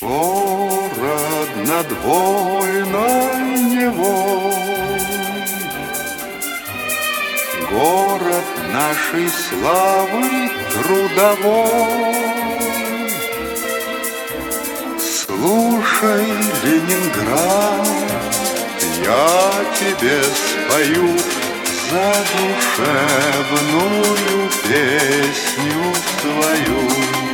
Город над войной него Город нашей славы трудовой. Слушай, Ленинград, я тебе спою задушевную песню свою.